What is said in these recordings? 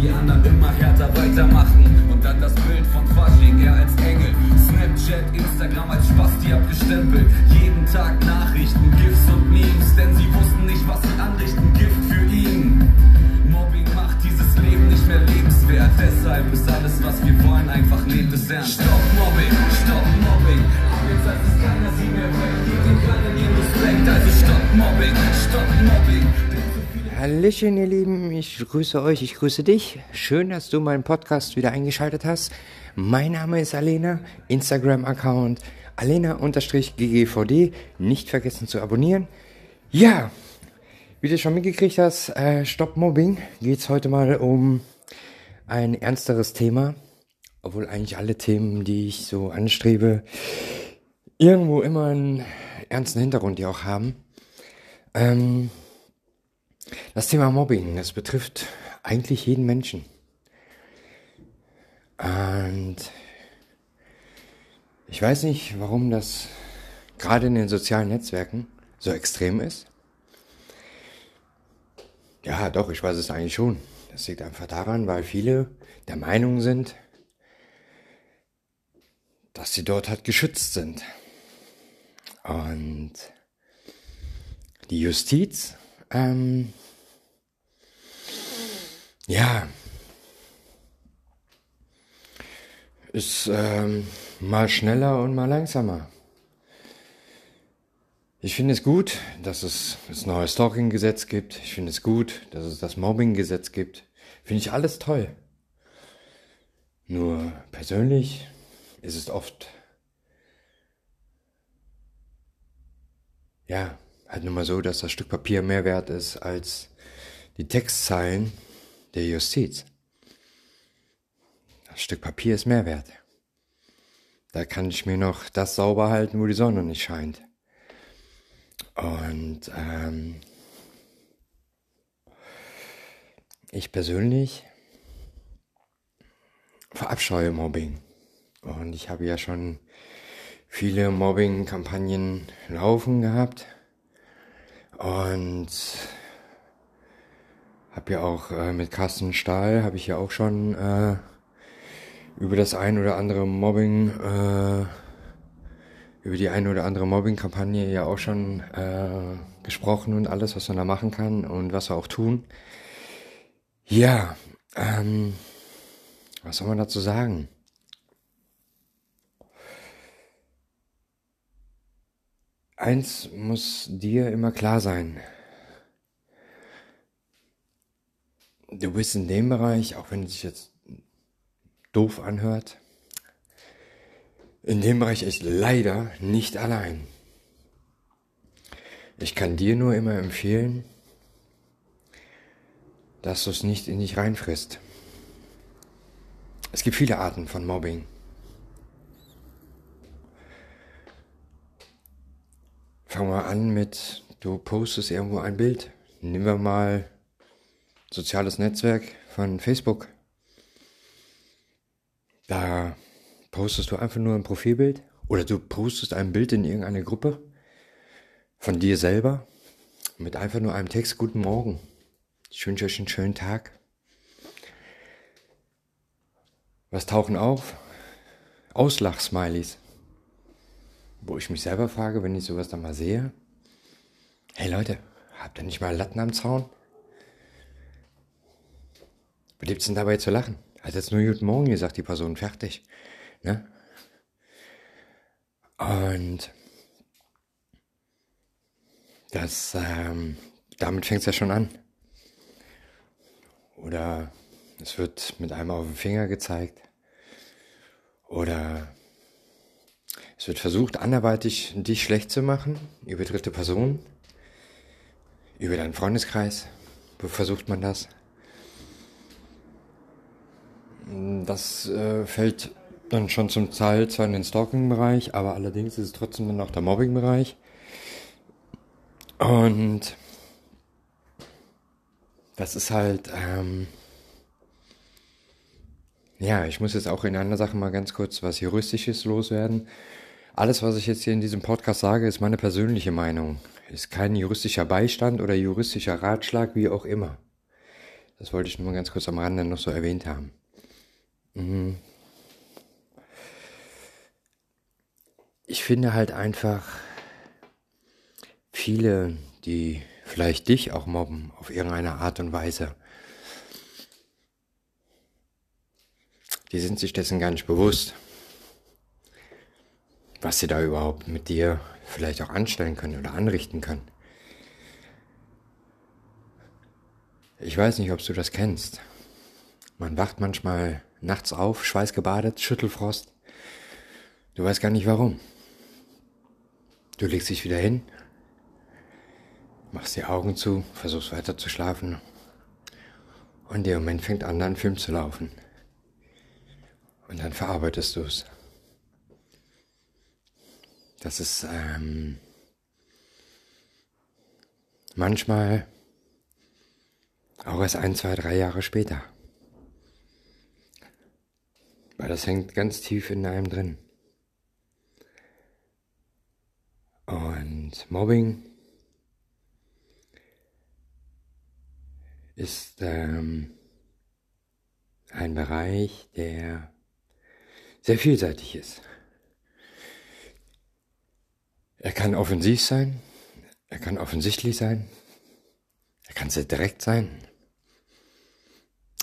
die anderen immer härter weitermachen. Und dann das Bild von Fasching, er als Engel. Snapchat, Instagram als Spasti abgestempelt. Jeden Tag Nachrichten, GIFs und Memes, denn sie wussten nicht, was sie anrichten. Gift für ihn. Mobbing macht dieses Leben nicht mehr lebenswert. Deshalb ist alles, was wir wollen, einfach lebenswert. Stopp Mobbing, stopp Mobbing. Ab jetzt als es keiner sie mehr weg. Gib den Kleinen ihren Respekt. Also stopp Mobbing, stopp Mobbing. Hallöchen, ihr Lieben, ich grüße euch, ich grüße dich. Schön, dass du meinen Podcast wieder eingeschaltet hast. Mein Name ist Alena, Instagram-Account alena-ggvd. Nicht vergessen zu abonnieren. Ja, wie du schon mitgekriegt hast, äh, Stop Mobbing, geht's heute mal um ein ernsteres Thema. Obwohl eigentlich alle Themen, die ich so anstrebe, irgendwo immer einen ernsten Hintergrund die auch haben. Ähm, das Thema Mobbing, das betrifft eigentlich jeden Menschen. Und ich weiß nicht, warum das gerade in den sozialen Netzwerken so extrem ist. Ja, doch, ich weiß es eigentlich schon. Das liegt einfach daran, weil viele der Meinung sind, dass sie dort halt geschützt sind. Und die Justiz ähm, ja, ist ähm, mal schneller und mal langsamer. Ich finde es gut, dass es das neue Stalking-Gesetz gibt. Ich finde es gut, dass es das Mobbing-Gesetz gibt. Finde ich alles toll. Nur persönlich ist es oft, ja, halt nur mal so, dass das Stück Papier mehr wert ist als die Textzeilen der Justiz. Das Stück Papier ist mehr wert. Da kann ich mir noch das sauber halten, wo die Sonne nicht scheint. Und ähm, ich persönlich verabscheue Mobbing. Und ich habe ja schon viele Mobbing-Kampagnen laufen gehabt. Und habe ja auch äh, mit Carsten Stahl, habe ich ja auch schon äh, über das ein oder andere Mobbing, äh, über die ein oder andere Mobbing-Kampagne ja auch schon äh, gesprochen und alles, was man da machen kann und was wir auch tun. Ja, ähm, was soll man dazu sagen? Eins muss dir immer klar sein. Du bist in dem Bereich, auch wenn es sich jetzt doof anhört, in dem Bereich echt leider nicht allein. Ich kann dir nur immer empfehlen, dass du es nicht in dich reinfrisst. Es gibt viele Arten von Mobbing. Fangen wir an mit, du postest irgendwo ein Bild. Nehmen wir mal soziales Netzwerk von Facebook. Da postest du einfach nur ein Profilbild oder du postest ein Bild in irgendeine Gruppe von dir selber mit einfach nur einem Text Guten Morgen. Ich wünsche euch einen schönen Tag. Was tauchen auf? Auslachsmileys. Wo ich mich selber frage, wenn ich sowas dann mal sehe. Hey Leute, habt ihr nicht mal Latten am Zaun? Was gibt's denn dabei zu lachen? Hat jetzt nur Guten Morgen gesagt, die Person, fertig. Ne? Und das, ähm, damit fängt's ja schon an. Oder es wird mit einem auf den Finger gezeigt. Oder es wird versucht, anderweitig dich schlecht zu machen, über dritte Personen, über deinen Freundeskreis. Wo versucht man das? Das äh, fällt dann schon zum Teil zwar in den Stalking-Bereich, aber allerdings ist es trotzdem dann auch der Mobbing-Bereich. Und das ist halt, ähm, ja, ich muss jetzt auch in einer Sache mal ganz kurz was Juristisches loswerden. Alles, was ich jetzt hier in diesem Podcast sage, ist meine persönliche Meinung. Ist kein juristischer Beistand oder juristischer Ratschlag, wie auch immer. Das wollte ich nur mal ganz kurz am Rande noch so erwähnt haben. Mhm. Ich finde halt einfach viele, die vielleicht dich auch mobben auf irgendeine Art und Weise, die sind sich dessen gar nicht bewusst, was sie da überhaupt mit dir vielleicht auch anstellen können oder anrichten können. Ich weiß nicht, ob du das kennst. Man wacht manchmal nachts auf, schweißgebadet, Schüttelfrost. Du weißt gar nicht warum. Du legst dich wieder hin, machst die Augen zu, versuchst weiter zu schlafen. Und der Moment fängt an, ein Film zu laufen. Und dann verarbeitest du es. Das ist ähm, manchmal auch erst ein, zwei, drei Jahre später. Weil das hängt ganz tief in einem drin. Und Mobbing ist ähm, ein Bereich, der sehr vielseitig ist. Er kann offensiv sein, er kann offensichtlich sein, er kann sehr direkt sein,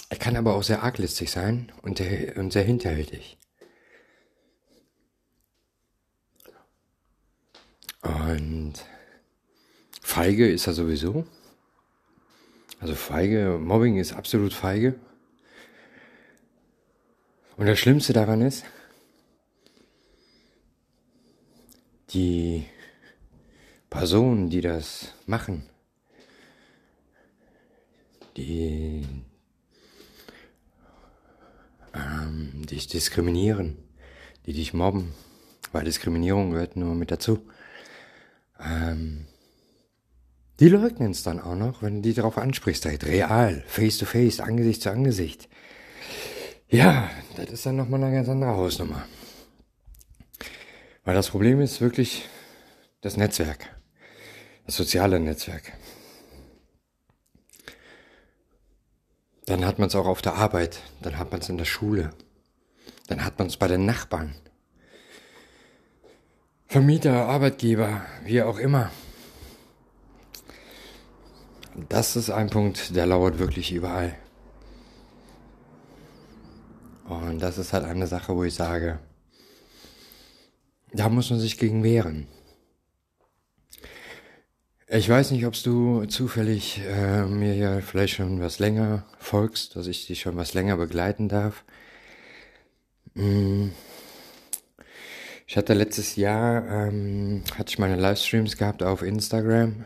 er kann aber auch sehr arglistig sein und, und sehr hinterhältig. Und feige ist er sowieso. Also feige, Mobbing ist absolut feige. Und das Schlimmste daran ist, die Personen, die das machen, die ähm, dich diskriminieren, die dich mobben, weil Diskriminierung gehört nur mit dazu. Ähm, die leugnen es dann auch noch, wenn du die darauf ansprichst, halt real, face to face, Angesicht zu Angesicht. Ja, das ist dann nochmal eine ganz andere Hausnummer. Weil das Problem ist wirklich das Netzwerk, das soziale Netzwerk. Dann hat man es auch auf der Arbeit, dann hat man es in der Schule, dann hat man es bei den Nachbarn. Vermieter, Arbeitgeber, wie auch immer. Das ist ein Punkt, der lauert wirklich überall. Und das ist halt eine Sache, wo ich sage, da muss man sich gegen wehren. Ich weiß nicht, ob du zufällig äh, mir ja vielleicht schon was länger folgst, dass ich dich schon was länger begleiten darf. Mm. Ich hatte letztes Jahr, ähm, hatte ich meine Livestreams gehabt auf Instagram.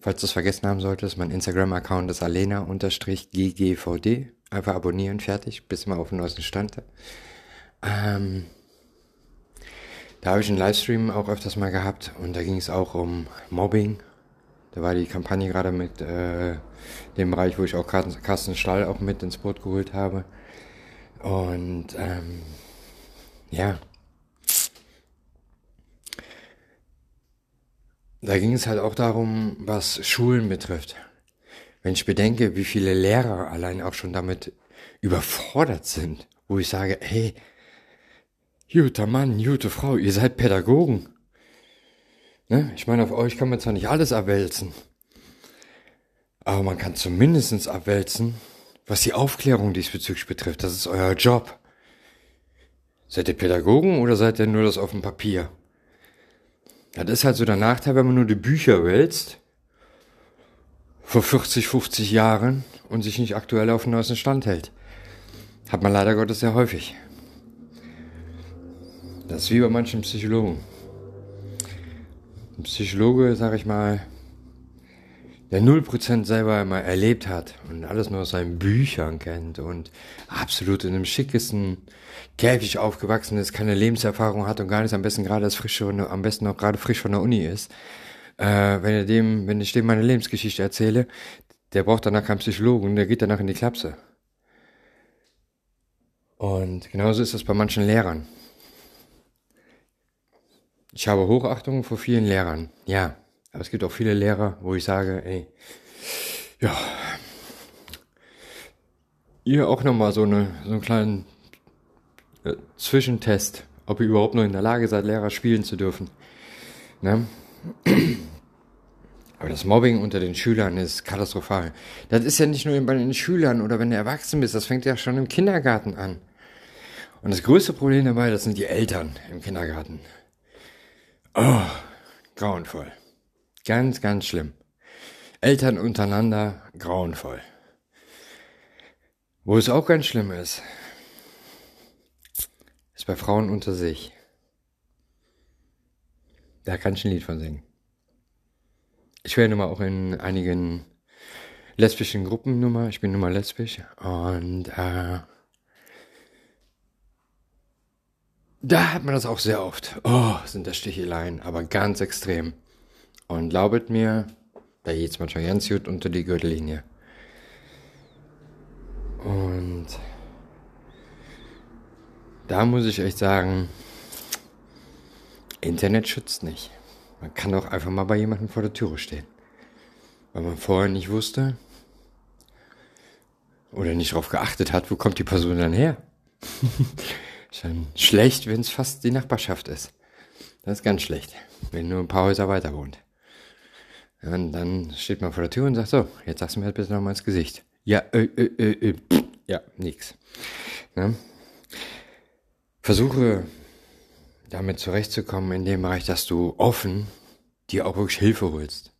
Falls du es vergessen haben solltest, mein Instagram-Account ist alena-ggvd. Einfach abonnieren, fertig, bis mal auf den neuesten Stand. Ähm, da habe ich einen Livestream auch öfters mal gehabt und da ging es auch um Mobbing. Da war die Kampagne gerade mit äh, dem Bereich, wo ich auch Carsten Stall auch mit ins Boot geholt habe. Und ähm, ja, da ging es halt auch darum, was Schulen betrifft. Wenn ich bedenke, wie viele Lehrer allein auch schon damit überfordert sind, wo ich sage, hey, Guter Mann, gute Frau, ihr seid Pädagogen. Ne? Ich meine, auf euch kann man zwar nicht alles abwälzen, aber man kann zumindestens abwälzen, was die Aufklärung diesbezüglich betrifft. Das ist euer Job. Seid ihr Pädagogen oder seid ihr nur das auf dem Papier? Das ist halt so der Nachteil, wenn man nur die Bücher wälzt, vor 40, 50 Jahren und sich nicht aktuell auf den neuesten Stand hält. Hat man leider Gottes sehr häufig. Das ist wie bei manchen Psychologen. Ein Psychologe, sag ich mal, der 0% selber immer erlebt hat und alles nur aus seinen Büchern kennt und absolut in einem schickesten Käfig aufgewachsen ist, keine Lebenserfahrung hat und gar nicht am besten gerade das frische und am besten auch gerade frisch von der Uni ist. Äh, wenn dem, wenn ich dem meine Lebensgeschichte erzähle, der braucht danach keinen Psychologen, der geht danach in die Klapse. Und genauso ist das bei manchen Lehrern. Ich habe Hochachtung vor vielen Lehrern, ja. Aber es gibt auch viele Lehrer, wo ich sage, ey, Ja. Ihr auch nochmal so, eine, so einen kleinen äh, Zwischentest, ob ihr überhaupt noch in der Lage seid, Lehrer spielen zu dürfen. Ne? Aber das Mobbing unter den Schülern ist katastrophal. Das ist ja nicht nur bei den Schülern oder wenn du erwachsen bist, das fängt ja schon im Kindergarten an. Und das größte Problem dabei, das sind die Eltern im Kindergarten. Oh, grauenvoll. Ganz, ganz schlimm. Eltern untereinander, grauenvoll. Wo es auch ganz schlimm ist, ist bei Frauen unter sich. Da kann ich ein Lied von singen. Ich wäre nun mal auch in einigen lesbischen Gruppen Nummer. Ich bin nun mal lesbisch und äh, da hat man das auch sehr oft. Oh, sind das Sticheleien, aber ganz extrem. Und glaubet mir, da geht's manchmal ganz gut unter die Gürtellinie. Und da muss ich echt sagen, Internet schützt nicht. Man kann auch einfach mal bei jemandem vor der Türe stehen. Weil man vorher nicht wusste oder nicht darauf geachtet hat, wo kommt die Person dann her. dann schlecht, wenn es fast die Nachbarschaft ist. Das ist ganz schlecht, wenn nur ein paar Häuser weiter wohnt. Und dann steht man vor der Tür und sagt so, jetzt sagst du mir halt bitte nochmal ins Gesicht. Ja, äh, äh, äh, äh, ja, nix. Ne? Versuche damit zurechtzukommen in dem Bereich, dass du offen dir auch wirklich Hilfe holst.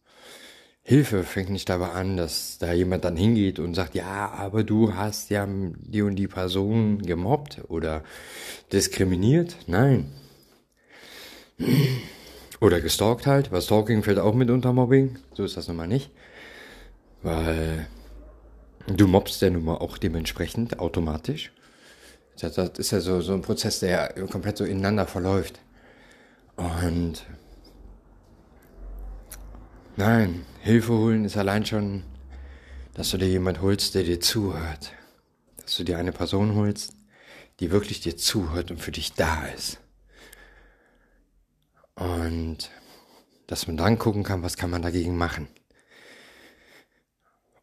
Hilfe fängt nicht dabei an, dass da jemand dann hingeht und sagt, ja, aber du hast ja die und die Person gemobbt oder diskriminiert. Nein. Oder gestalkt halt, weil Stalking fällt auch mit unter Mobbing. So ist das nun mal nicht. Weil du mobbst ja nun mal auch dementsprechend automatisch. Das ist ja so, so ein Prozess, der komplett so ineinander verläuft. Und nein, Hilfe holen ist allein schon, dass du dir jemand holst, der dir zuhört. Dass du dir eine Person holst, die wirklich dir zuhört und für dich da ist. Und dass man dann gucken kann, was kann man dagegen machen.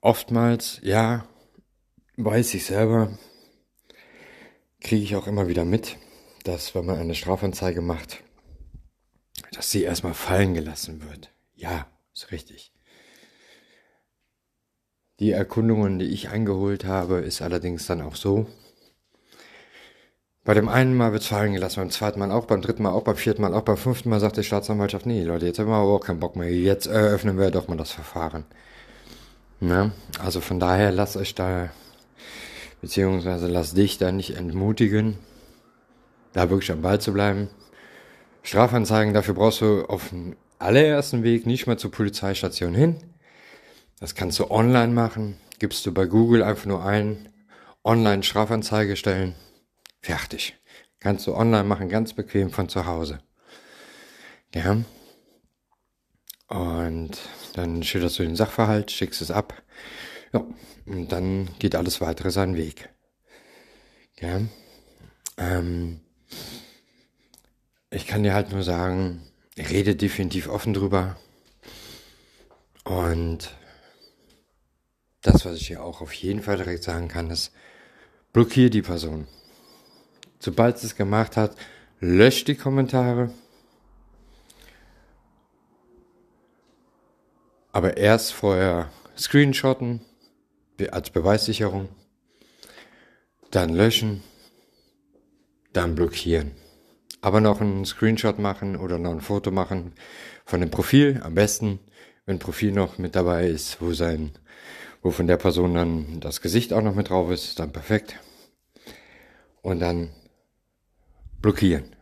Oftmals, ja, weiß ich selber, kriege ich auch immer wieder mit, dass wenn man eine Strafanzeige macht, dass sie erstmal fallen gelassen wird. Ja, ist richtig. Die Erkundungen, die ich eingeholt habe, ist allerdings dann auch so. Bei dem einen Mal fallen gelassen, beim zweiten Mal auch, beim dritten Mal auch, beim vierten Mal auch, beim fünften Mal sagt die Staatsanwaltschaft, nee, Leute, jetzt haben wir aber auch keinen Bock mehr. Jetzt eröffnen wir doch mal das Verfahren. Ne? Also von daher lasst euch da beziehungsweise lass dich da nicht entmutigen, da wirklich am Ball zu bleiben. Strafanzeigen, dafür brauchst du auf dem allerersten Weg nicht mal zur Polizeistation hin. Das kannst du online machen. Gibst du bei Google einfach nur ein, online Strafanzeige stellen. Fertig. Kannst du online machen, ganz bequem von zu Hause. Ja. Und dann schilderst du den Sachverhalt, schickst es ab. Ja, und dann geht alles weitere seinen Weg. Ja. Ähm, ich kann dir halt nur sagen, rede definitiv offen drüber. Und das, was ich dir auch auf jeden Fall direkt sagen kann, ist, blockier die Person. Sobald sie es gemacht hat, lösch die Kommentare. Aber erst vorher screenshotten, als Beweissicherung, dann löschen, dann blockieren. Aber noch einen Screenshot machen oder noch ein Foto machen von dem Profil. Am besten, wenn Profil noch mit dabei ist, wo sein, wo von der Person dann das Gesicht auch noch mit drauf ist, dann perfekt. Und dann blockieren.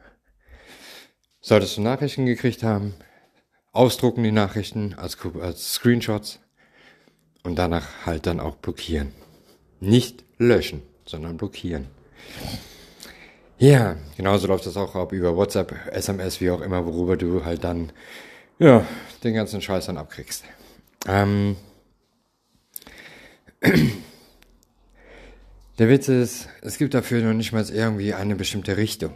Solltest du Nachrichten gekriegt haben, ausdrucken die Nachrichten als, als Screenshots und danach halt dann auch blockieren. Nicht löschen, sondern blockieren. Ja, genauso läuft das auch ab über WhatsApp, SMS, wie auch immer, worüber du halt dann, ja, den ganzen Scheiß dann abkriegst. Ähm, der Witz ist, es gibt dafür noch nicht mal irgendwie eine bestimmte Richtung.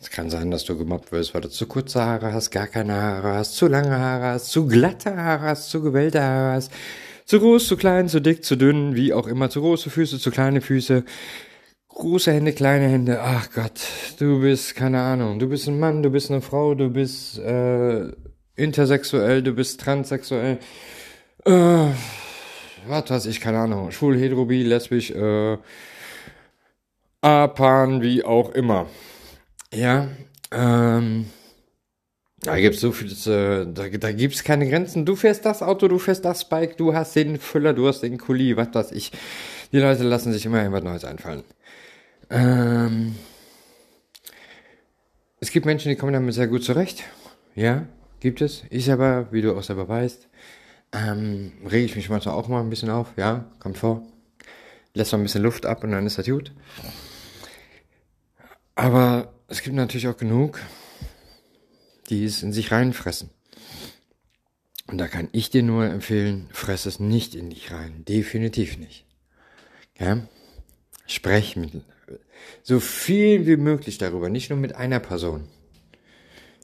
Es kann sein, dass du gemobbt wirst, weil du zu kurze Haare hast, gar keine Haare hast, zu lange Haare hast, zu glatte Haare hast, zu gewellte Haare hast, zu groß, zu klein, zu dick, zu dünn, wie auch immer, zu große Füße, zu kleine Füße, große Hände, kleine Hände. Ach Gott, du bist, keine Ahnung, du bist ein Mann, du bist eine Frau, du bist äh, intersexuell, du bist transsexuell. Äh, was weiß ich, keine Ahnung, schwul, hetero, bi, lesbisch, äh, Apan, wie auch immer. Ja, ähm, da gibt's so viel, äh, da, da gibt's keine Grenzen. Du fährst das Auto, du fährst das Bike, du hast den Füller, du hast den Kuli, was weiß ich. Die Leute lassen sich immer irgendwas Neues einfallen. Ähm, es gibt Menschen, die kommen damit sehr gut zurecht. Ja, gibt es. Ich aber, wie du auch selber weißt, ähm, rege ich mich manchmal auch mal ein bisschen auf. Ja, kommt vor. Lässt mal ein bisschen Luft ab und dann ist das gut. Aber es gibt natürlich auch genug, die es in sich reinfressen. Und da kann ich dir nur empfehlen, fress es nicht in dich rein. Definitiv nicht. Ja? Sprech mit so viel wie möglich darüber, nicht nur mit einer Person.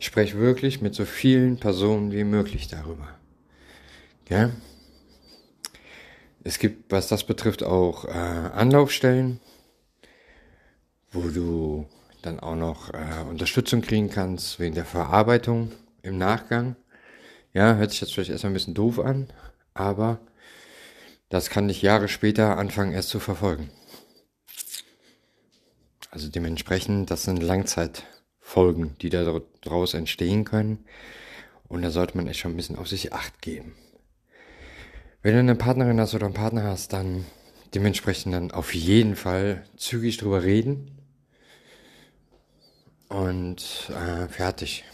Sprech wirklich mit so vielen Personen wie möglich darüber. Ja? Es gibt, was das betrifft, auch äh, Anlaufstellen, wo du dann auch noch äh, Unterstützung kriegen kannst wegen der Verarbeitung im Nachgang. Ja, hört sich jetzt vielleicht erstmal ein bisschen doof an, aber das kann dich Jahre später anfangen erst zu verfolgen. Also dementsprechend, das sind Langzeitfolgen, die daraus entstehen können. Und da sollte man echt schon ein bisschen auf sich acht geben. Wenn du eine Partnerin hast oder einen Partner hast, dann dementsprechend dann auf jeden Fall zügig drüber reden und äh, fertig.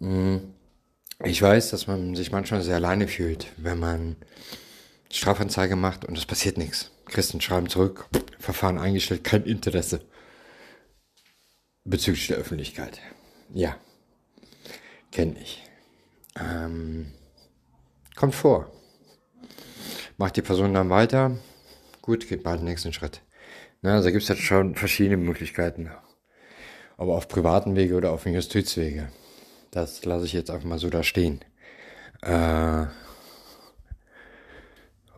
Mm. Ich weiß, dass man sich manchmal sehr alleine fühlt, wenn man Strafanzeige macht und es passiert nichts. Christen schreiben zurück, Verfahren eingestellt, kein Interesse bezüglich der Öffentlichkeit. Ja, kenne ich. Ähm, kommt vor. Macht die Person dann weiter, gut, geht bald den nächsten Schritt. Na, also gibt es jetzt schon verschiedene Möglichkeiten ob auf privaten Wege oder auf den Justizwege. Das lasse ich jetzt einfach mal so da stehen. Äh,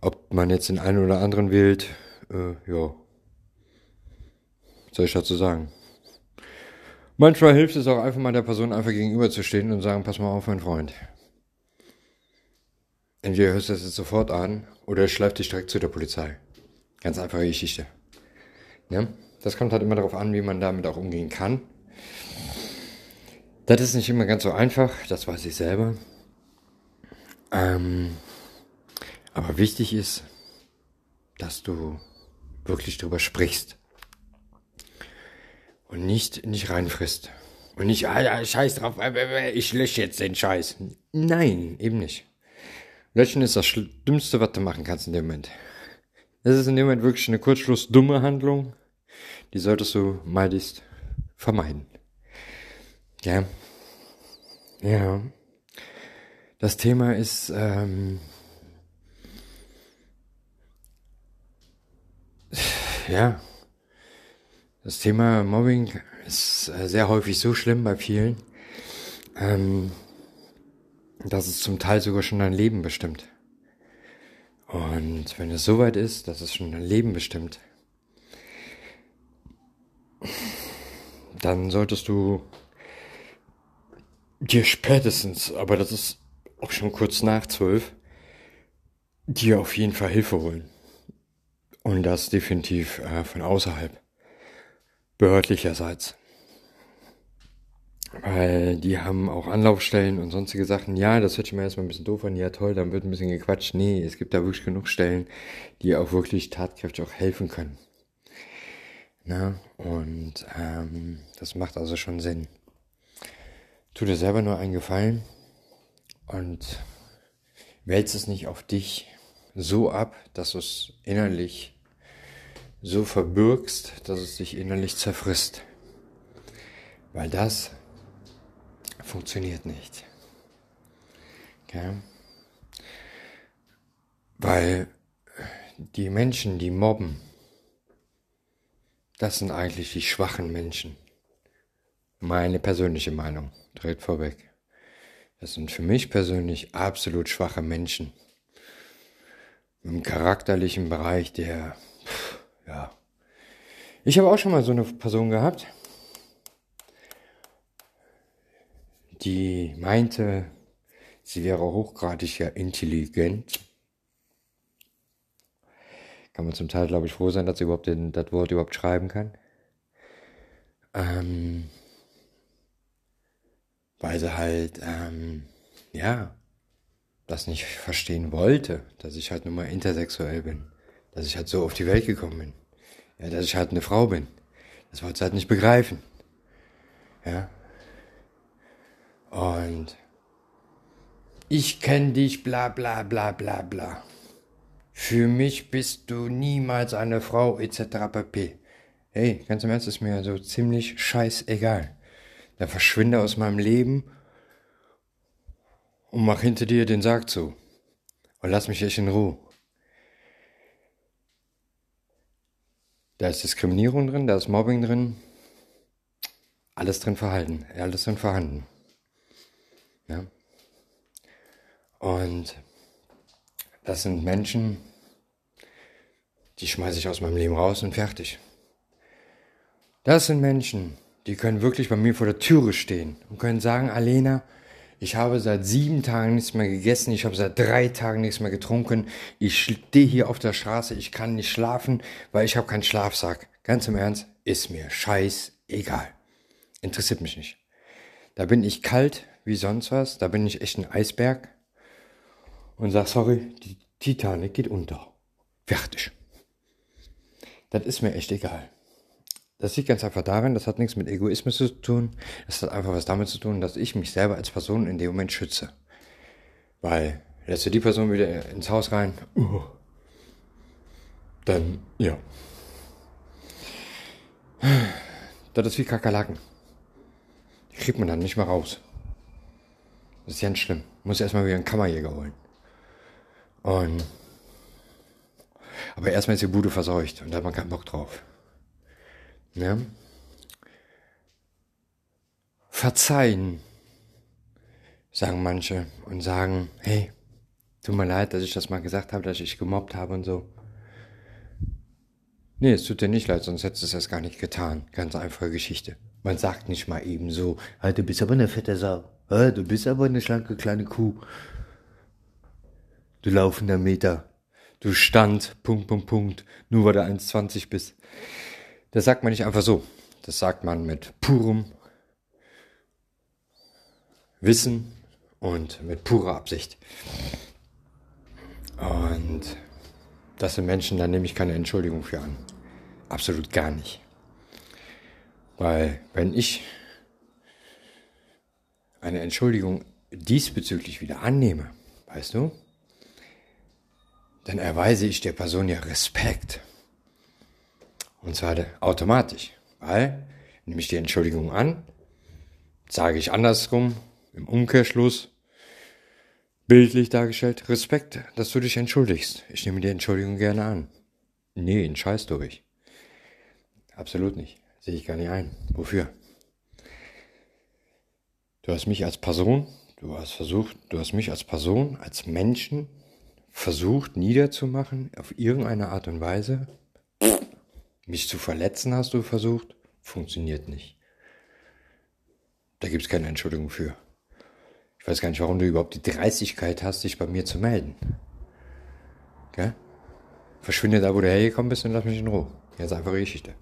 ob man jetzt den einen oder anderen wählt, äh, ja, soll ich dazu sagen. Manchmal hilft es auch einfach mal der Person einfach gegenüberzustehen und sagen, pass mal auf, mein Freund. Entweder hörst du das jetzt sofort an oder schleift dich direkt zu der Polizei. Ganz einfache Geschichte. Ja? Das kommt halt immer darauf an, wie man damit auch umgehen kann. Das ist nicht immer ganz so einfach, das weiß ich selber. Ähm, aber wichtig ist, dass du wirklich drüber sprichst. Und nicht, nicht reinfrisst. Und nicht, ah ja, scheiß drauf, ich lösche jetzt den Scheiß. Nein, eben nicht. Löschen ist das Dümmste, was du machen kannst in dem Moment. Das ist in dem Moment wirklich eine kurzschluss dumme Handlung. Die solltest du meidest vermeiden. Ja. Ja. Das Thema ist, ähm, ja, das Thema Mobbing ist äh, sehr häufig so schlimm bei vielen, ähm, dass es zum Teil sogar schon dein Leben bestimmt. Und wenn es soweit ist, dass es schon dein Leben bestimmt, dann solltest du dir spätestens, aber das ist auch schon kurz nach zwölf, dir auf jeden Fall Hilfe holen. Und das definitiv äh, von außerhalb. Behördlicherseits. Weil die haben auch Anlaufstellen und sonstige Sachen. Ja, das hört sich mir erstmal ein bisschen doof an. Ja, toll, dann wird ein bisschen gequatscht. Nee, es gibt da wirklich genug Stellen, die auch wirklich tatkräftig auch helfen können. Na, und ähm, das macht also schon Sinn. Tu dir selber nur einen Gefallen und wälz es nicht auf dich so ab, dass du es innerlich so verbürgst, dass es dich innerlich zerfrisst. Weil das funktioniert nicht. Okay? Weil die Menschen, die mobben, das sind eigentlich die schwachen Menschen. meine persönliche Meinung, direkt vorweg. Das sind für mich persönlich absolut schwache Menschen. Im charakterlichen Bereich, der, ja. Ich habe auch schon mal so eine Person gehabt, die meinte, sie wäre hochgradig ja intelligent. Kann man zum Teil, glaube ich, froh sein, dass sie überhaupt den, das Wort überhaupt schreiben kann. Ähm, weil sie halt, ähm, ja, das nicht verstehen wollte, dass ich halt nun mal intersexuell bin, dass ich halt so auf die Welt gekommen bin, ja, dass ich halt eine Frau bin. Das wollte sie halt nicht begreifen. Ja. Und ich kenne dich, bla bla bla bla bla. Für mich bist du niemals eine Frau, etc. pp. Hey, ganz im Ernst, ist mir so ziemlich scheißegal. Dann verschwinde aus meinem Leben und mach hinter dir den Sarg zu. Und lass mich echt in Ruhe. Da ist Diskriminierung drin, da ist Mobbing drin. Alles drin verhalten, alles drin vorhanden. Ja. Und das sind Menschen, die schmeiße ich aus meinem Leben raus und fertig. Das sind Menschen, die können wirklich bei mir vor der Türe stehen und können sagen, Alena, ich habe seit sieben Tagen nichts mehr gegessen, ich habe seit drei Tagen nichts mehr getrunken, ich stehe hier auf der Straße, ich kann nicht schlafen, weil ich habe keinen Schlafsack. Ganz im Ernst, ist mir scheißegal. Interessiert mich nicht. Da bin ich kalt wie sonst was, da bin ich echt ein Eisberg und sag, sorry, die Titanic geht unter. Fertig. Das ist mir echt egal. Das liegt ganz einfach darin, das hat nichts mit Egoismus zu tun. Das hat einfach was damit zu tun, dass ich mich selber als Person in dem Moment schütze. Weil, lässt du die Person wieder ins Haus rein, uh, dann, ja. Das ist wie Kakerlaken. Die kriegt man dann nicht mehr raus. Das ist ganz schlimm. Muss erstmal wieder einen Kammerjäger holen. Und, aber erstmal ist die Bude verseucht und da hat man keinen Bock drauf. Ja? Verzeihen, sagen manche und sagen, hey, tut mir leid, dass ich das mal gesagt habe, dass ich gemobbt habe und so. Nee, es tut dir nicht leid, sonst hättest du es erst gar nicht getan. Ganz einfache Geschichte. Man sagt nicht mal eben so, hey, du bist aber eine fette Sau. Hey, du bist aber eine schlanke kleine Kuh. Du laufender Meter. Du Stand, Punkt, Punkt, Punkt. Nur weil du 1,20 bist. Das sagt man nicht einfach so. Das sagt man mit purem Wissen und mit purer Absicht. Und das sind Menschen, da nehme ich keine Entschuldigung für an. Absolut gar nicht. Weil wenn ich eine Entschuldigung diesbezüglich wieder annehme, weißt du, dann erweise ich der Person ja Respekt. Und zwar automatisch, weil nehme ich die Entschuldigung an, sage ich andersrum, im Umkehrschluss, bildlich dargestellt, Respekt, dass du dich entschuldigst. Ich nehme die Entschuldigung gerne an. Nee, ein Scheiß durch. Absolut nicht. Sehe ich gar nicht ein. Wofür? Du hast mich als Person, du hast versucht, du hast mich als Person, als Menschen versucht niederzumachen auf irgendeine Art und Weise, mich zu verletzen hast du versucht, funktioniert nicht. Da gibt es keine Entschuldigung für. Ich weiß gar nicht, warum du überhaupt die Dreistigkeit hast, dich bei mir zu melden. Gell? Verschwinde da, wo du hergekommen bist und lass mich in Ruhe. Ganz einfache Geschichte.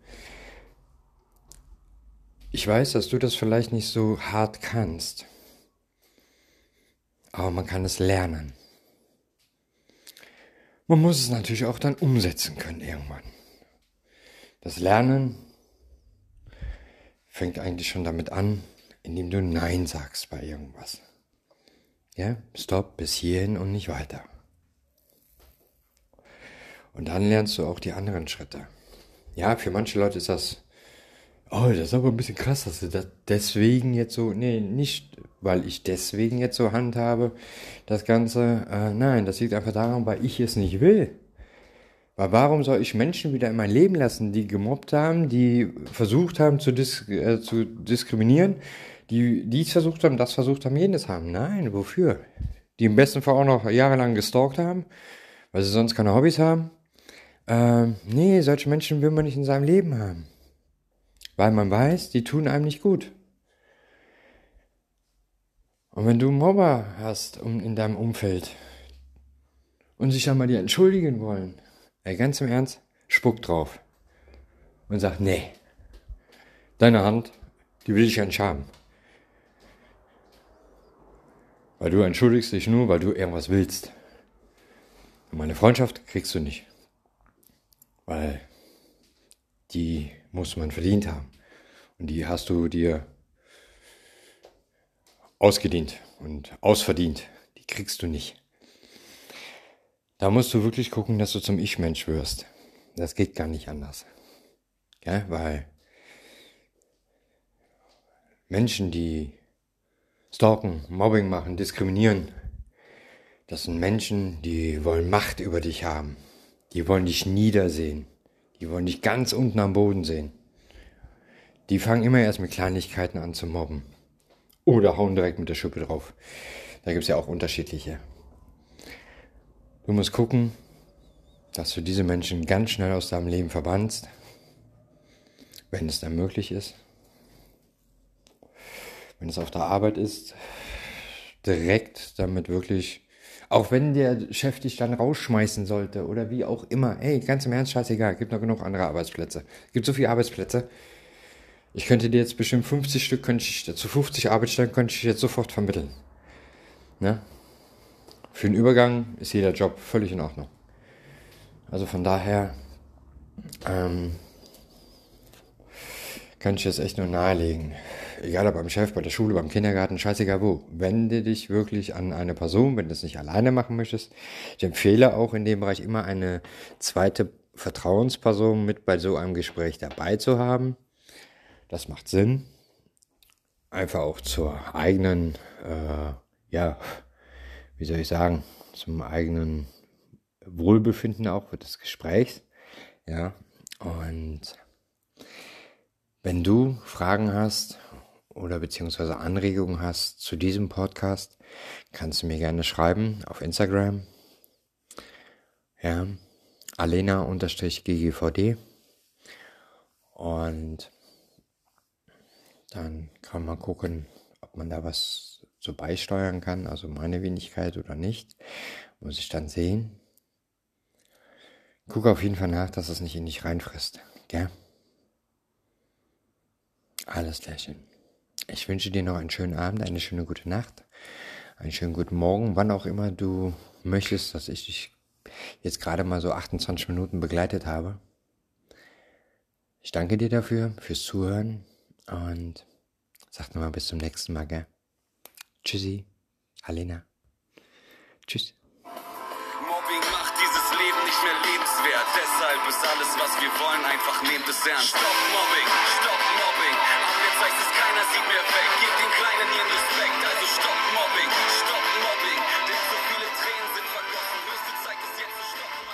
Ich weiß, dass du das vielleicht nicht so hart kannst. Aber man kann es lernen. Man muss es natürlich auch dann umsetzen können irgendwann. Das Lernen fängt eigentlich schon damit an, indem du Nein sagst bei irgendwas. Ja, stopp, bis hierhin und nicht weiter. Und dann lernst du auch die anderen Schritte. Ja, für manche Leute ist das, oh, das ist aber ein bisschen krass, dass du das deswegen jetzt so, nee, nicht, weil ich deswegen jetzt so handhabe, das Ganze, äh, nein, das liegt einfach daran, weil ich es nicht will. Weil warum soll ich Menschen wieder in mein Leben lassen, die gemobbt haben, die versucht haben zu, dis äh, zu diskriminieren, die dies versucht haben, das versucht haben, jenes haben? Nein, wofür? Die im besten Fall auch noch jahrelang gestalkt haben, weil sie sonst keine Hobbys haben. Ähm, nee, solche Menschen will man nicht in seinem Leben haben. Weil man weiß, die tun einem nicht gut. Und wenn du Mobber hast in deinem Umfeld und sich dann mal dir entschuldigen wollen, ey, ganz im Ernst, spuck drauf. Und sag, nee, deine Hand, die will ich ja nicht haben. Weil du entschuldigst dich nur, weil du irgendwas willst. Und meine Freundschaft kriegst du nicht. Weil die muss man verdient haben. Und die hast du dir ausgedient und ausverdient. Die kriegst du nicht. Da musst du wirklich gucken, dass du zum Ich-Mensch wirst. Das geht gar nicht anders. Ja, weil Menschen, die stalken, Mobbing machen, diskriminieren, das sind Menschen, die wollen Macht über dich haben. Die wollen dich niedersehen. Die wollen dich ganz unten am Boden sehen. Die fangen immer erst mit Kleinigkeiten an zu mobben. Oder hauen direkt mit der Schippe drauf. Da gibt es ja auch unterschiedliche. Du musst gucken, dass du diese Menschen ganz schnell aus deinem Leben verbannst, wenn es dann möglich ist. Wenn es auf der Arbeit ist, direkt damit wirklich auch wenn der Chef dich dann rausschmeißen sollte oder wie auch immer. Ey, ganz im Ernst, scheißegal. Gibt noch genug andere Arbeitsplätze. Gibt so viele Arbeitsplätze. Ich könnte dir jetzt bestimmt 50 Stück, könnte ich, zu 50 Arbeitsstellen könnte ich jetzt sofort vermitteln. Ne? Für den Übergang ist jeder Job völlig in Ordnung. Also von daher ähm, kann ich das echt nur nahelegen egal ob beim Chef, bei der Schule, beim Kindergarten, scheißegal wo, wende dich wirklich an eine Person, wenn du es nicht alleine machen möchtest. Ich empfehle auch in dem Bereich immer eine zweite Vertrauensperson mit bei so einem Gespräch dabei zu haben. Das macht Sinn. Einfach auch zur eigenen, äh, ja, wie soll ich sagen, zum eigenen Wohlbefinden auch des Gesprächs. Ja, und wenn du Fragen hast oder beziehungsweise Anregungen hast zu diesem Podcast, kannst du mir gerne schreiben auf Instagram. Ja, alena-ggvd. Und dann kann man gucken, ob man da was so beisteuern kann, also meine Wenigkeit oder nicht. Muss ich dann sehen. Guck auf jeden Fall nach, dass es nicht in dich reinfrisst. Gell? Alles klärchen. Ich wünsche dir noch einen schönen Abend, eine schöne gute Nacht, einen schönen guten Morgen, wann auch immer du möchtest, dass ich dich jetzt gerade mal so 28 Minuten begleitet habe. Ich danke dir dafür, fürs Zuhören und sag nochmal bis zum nächsten Mal, gell? Tschüssi, Alena. Tschüss. Mobbing macht dieses Leben nicht mehr lebenswert. Deshalb ist alles, was wir wollen, einfach nehmt es ernst. Stopp Mobbing,